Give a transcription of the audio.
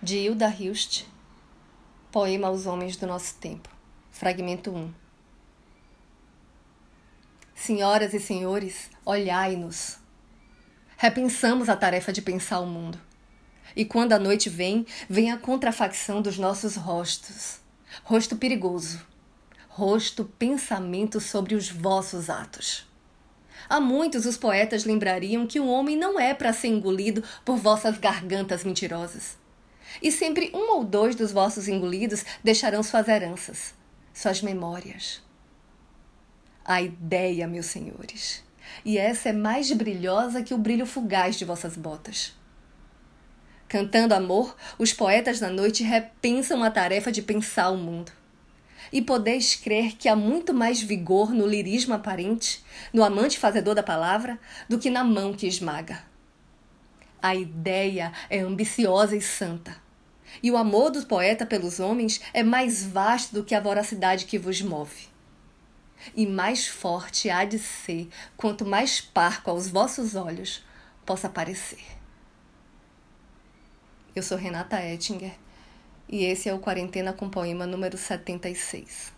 de Hilda Hilst, Poema aos Homens do Nosso Tempo, fragmento 1. Senhoras e senhores, olhai-nos. Repensamos a tarefa de pensar o mundo. E quando a noite vem, vem a contrafacção dos nossos rostos. Rosto perigoso. Rosto pensamento sobre os vossos atos. A muitos os poetas lembrariam que o homem não é para ser engolido por vossas gargantas mentirosas e sempre um ou dois dos vossos engolidos deixarão suas heranças, suas memórias. A ideia, meus senhores, e essa é mais brilhosa que o brilho fugaz de vossas botas. Cantando amor, os poetas da noite repensam a tarefa de pensar o mundo. E podeis crer que há muito mais vigor no lirismo aparente, no amante fazedor da palavra, do que na mão que esmaga. A ideia é ambiciosa e santa. E o amor do poeta pelos homens é mais vasto do que a voracidade que vos move. E mais forte há de ser quanto mais parco aos vossos olhos possa parecer. Eu sou Renata Ettinger e esse é o Quarentena com Poema número 76.